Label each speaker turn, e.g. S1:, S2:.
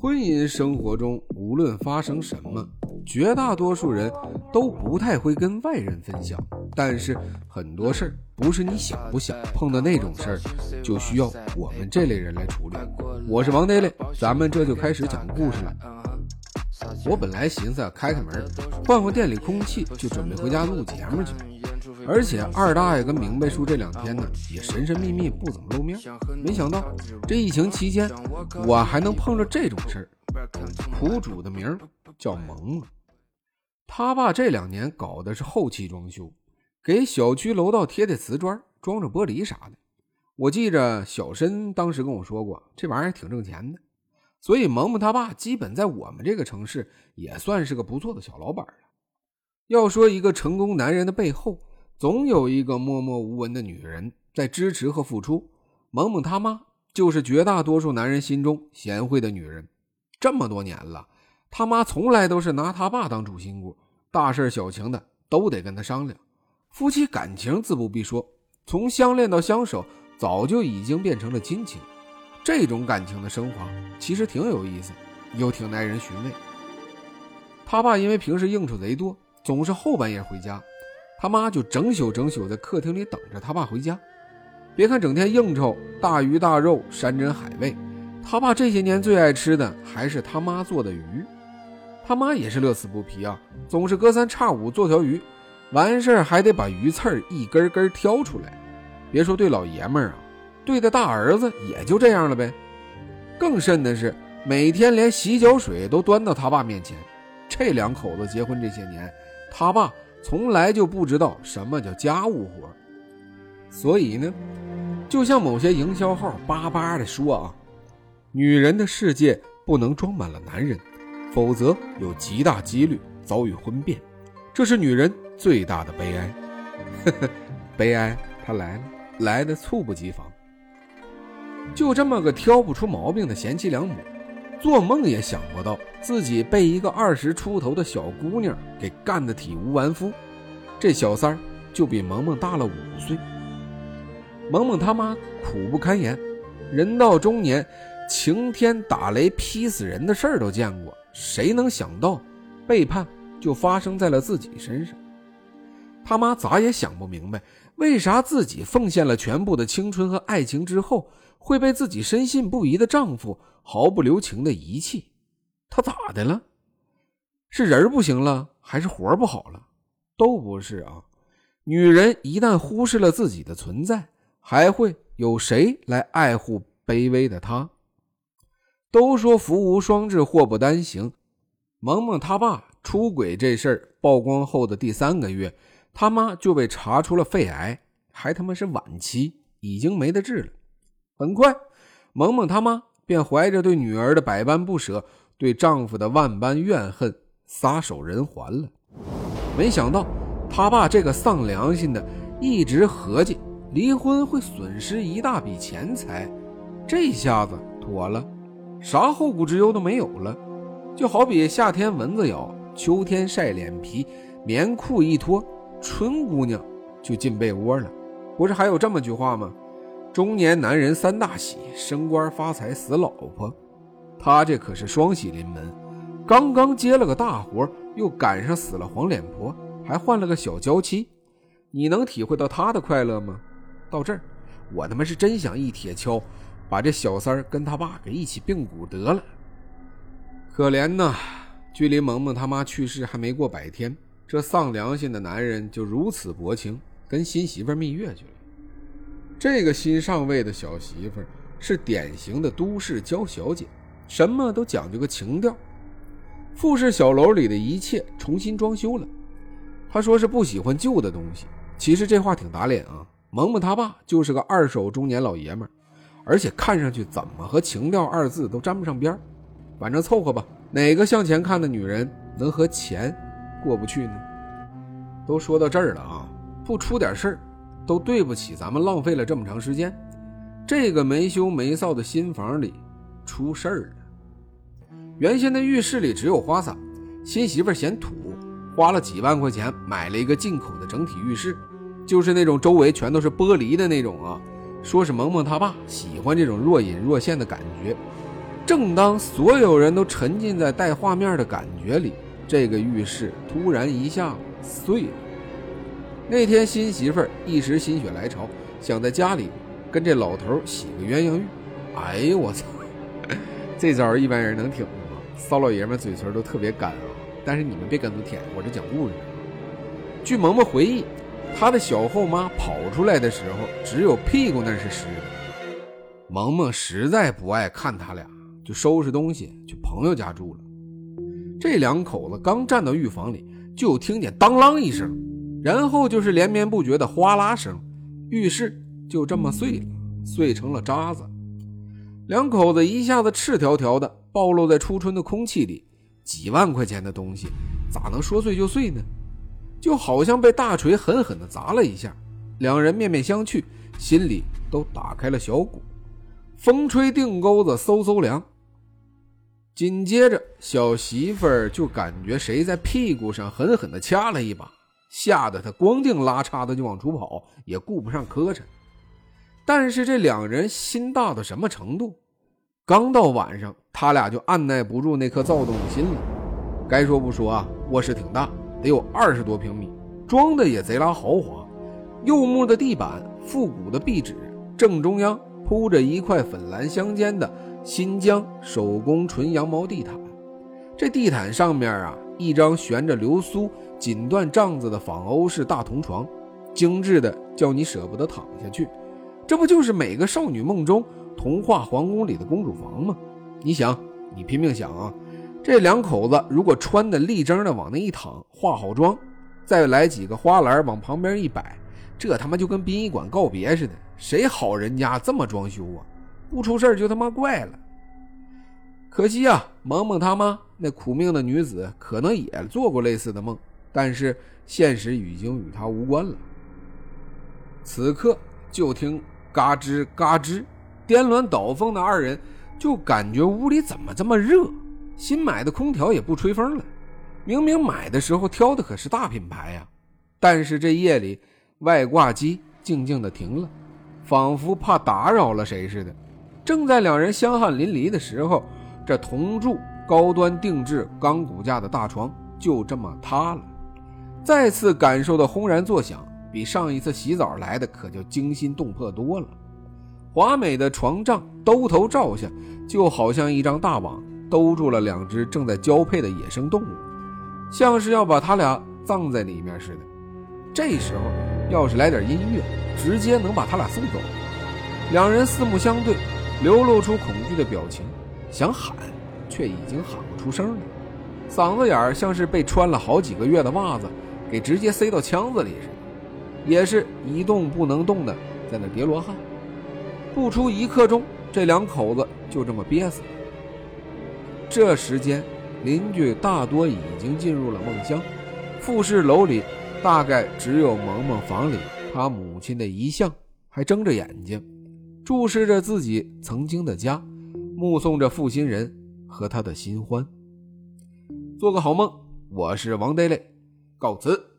S1: 婚姻生活中，无论发生什么，绝大多数人都不太会跟外人分享。但是很多事儿不是你想不想碰到那种事儿，就需要我们这类人来处理。我是王德磊，咱们这就开始讲故事了。我本来寻思开开门，换换店里空气，就准备回家录节目去。而且二大爷跟明白叔这两天呢，也神神秘秘，不怎么露面。没想到这疫情期间，我还能碰着这种事儿。苦主的名叫萌萌，他爸这两年搞的是后期装修，给小区楼道贴贴瓷砖，装着玻璃啥的。我记着小申当时跟我说过，这玩意儿挺挣钱的。所以萌萌他爸基本在我们这个城市也算是个不错的小老板了。要说一个成功男人的背后，总有一个默默无闻的女人在支持和付出。萌萌他妈就是绝大多数男人心中贤惠的女人。这么多年了，他妈从来都是拿他爸当主心骨，大事小情的都得跟他商量。夫妻感情自不必说，从相恋到相守，早就已经变成了亲情。这种感情的升华其实挺有意思，又挺耐人寻味。他爸因为平时应酬贼多，总是后半夜回家。他妈就整宿整宿在客厅里等着他爸回家。别看整天应酬大鱼大肉、山珍海味，他爸这些年最爱吃的还是他妈做的鱼。他妈也是乐此不疲啊，总是隔三差五做条鱼，完事儿还得把鱼刺儿一根根挑出来。别说对老爷们儿啊，对待大儿子也就这样了呗。更甚的是，每天连洗脚水都端到他爸面前。这两口子结婚这些年，他爸。从来就不知道什么叫家务活，所以呢，就像某些营销号叭叭的说啊，女人的世界不能装满了男人，否则有极大几率遭遇婚变，这是女人最大的悲哀。呵呵，悲哀它来了，来的猝不及防。就这么个挑不出毛病的贤妻良母。做梦也想不到自己被一个二十出头的小姑娘给干得体无完肤。这小三儿就比萌萌大了五岁。萌萌他妈苦不堪言，人到中年，晴天打雷劈死人的事儿都见过，谁能想到背叛就发生在了自己身上？他妈咋也想不明白，为啥自己奉献了全部的青春和爱情之后。会被自己深信不疑的丈夫毫不留情的遗弃，他咋的了？是人不行了，还是活不好了？都不是啊！女人一旦忽视了自己的存在，还会有谁来爱护卑微的她？都说福无双至，祸不单行。萌萌他爸出轨这事儿曝光后的第三个月，他妈就被查出了肺癌，还他妈是晚期，已经没得治了。很快，萌萌他妈便怀着对女儿的百般不舍，对丈夫的万般怨恨，撒手人寰了。没想到，他爸这个丧良心的，一直合计离婚会损失一大笔钱财，这下子妥了，啥后顾之忧都没有了。就好比夏天蚊子咬，秋天晒脸皮，棉裤一脱，春姑娘就进被窝了。不是还有这么句话吗？中年男人三大喜：升官发财、死老婆。他这可是双喜临门，刚刚接了个大活，又赶上死了黄脸婆，还换了个小娇妻。你能体会到他的快乐吗？到这儿，我他妈是真想一铁锹，把这小三跟他爸给一起并骨得了。可怜呐，距离萌萌他妈去世还没过百天，这丧良心的男人就如此薄情，跟新媳妇蜜月去了。这个新上位的小媳妇是典型的都市娇小姐，什么都讲究个情调。富士小楼里的一切重新装修了。她说是不喜欢旧的东西，其实这话挺打脸啊。萌萌他爸就是个二手中年老爷们儿，而且看上去怎么和情调二字都沾不上边反正凑合吧。哪个向前看的女人能和钱过不去呢？都说到这儿了啊，不出点事儿。都对不起，咱们浪费了这么长时间。这个没羞没臊的新房里出事儿了。原先的浴室里只有花洒，新媳妇嫌土，花了几万块钱买了一个进口的整体浴室，就是那种周围全都是玻璃的那种啊。说是萌萌他爸喜欢这种若隐若现的感觉。正当所有人都沉浸在带画面的感觉里，这个浴室突然一下碎了。那天新媳妇儿一时心血来潮，想在家里跟这老头洗个鸳鸯浴。哎呦我操，这招一般人能挺住吗？骚老爷们嘴唇都特别干啊！但是你们别跟着舔，我这讲故事。据萌萌回忆，她的小后妈跑出来的时候，只有屁股那是湿的。萌萌实在不爱看他俩。就收拾东西去朋友家住了。这两口子刚站到浴房里，就听见当啷一声，然后就是连绵不绝的哗啦声，浴室就这么碎了，碎成了渣子。两口子一下子赤条条的暴露在初春的空气里，几万块钱的东西咋能说碎就碎呢？就好像被大锤狠狠地砸了一下。两人面面相觑，心里都打开了小鼓，风吹腚沟子嗖嗖凉。紧接着，小媳妇儿就感觉谁在屁股上狠狠地掐了一把，吓得他光腚拉叉的就往出跑，也顾不上磕碜。但是这两人心大到什么程度？刚到晚上，他俩就按耐不住那颗躁动的心了。该说不说啊，卧室挺大，得有二十多平米，装的也贼拉豪华，柚木的地板，复古的壁纸，正中央铺着一块粉蓝相间的。新疆手工纯羊毛地毯，这地毯上面啊，一张悬着流苏锦缎帐子的仿欧式大铜床，精致的叫你舍不得躺下去。这不就是每个少女梦中童话皇宫里的公主房吗？你想，你拼命想啊，这两口子如果穿的立正的往那一躺，化好妆，再来几个花篮往旁边一摆，这他妈就跟殡仪馆告别似的。谁好人家这么装修啊？不出事就他妈怪了。可惜啊，萌萌他妈那苦命的女子可能也做过类似的梦，但是现实已经与她无关了。此刻就听嘎吱嘎吱，颠鸾倒凤的二人就感觉屋里怎么这么热？新买的空调也不吹风了，明明买的时候挑的可是大品牌呀。但是这夜里外挂机静静的停了，仿佛怕打扰了谁似的。正在两人香汗淋漓的时候，这铜柱高端定制钢骨架的大床就这么塌了。再次感受到轰然作响，比上一次洗澡来的可就惊心动魄多了。华美的床帐兜头罩下，就好像一张大网，兜住了两只正在交配的野生动物，像是要把他俩葬在里面似的。这时候要是来点音乐，直接能把他俩送走。两人四目相对。流露出恐惧的表情，想喊，却已经喊不出声了，嗓子眼儿像是被穿了好几个月的袜子给直接塞到腔子里似的，也是一动不能动的在那叠罗汉。不出一刻钟，这两口子就这么憋死了。这时间，邻居大多已经进入了梦乡，复式楼里大概只有萌萌房里他母亲的遗像还睁着眼睛。注视着自己曾经的家，目送着负心人和他的新欢。做个好梦，我是王呆呆告辞。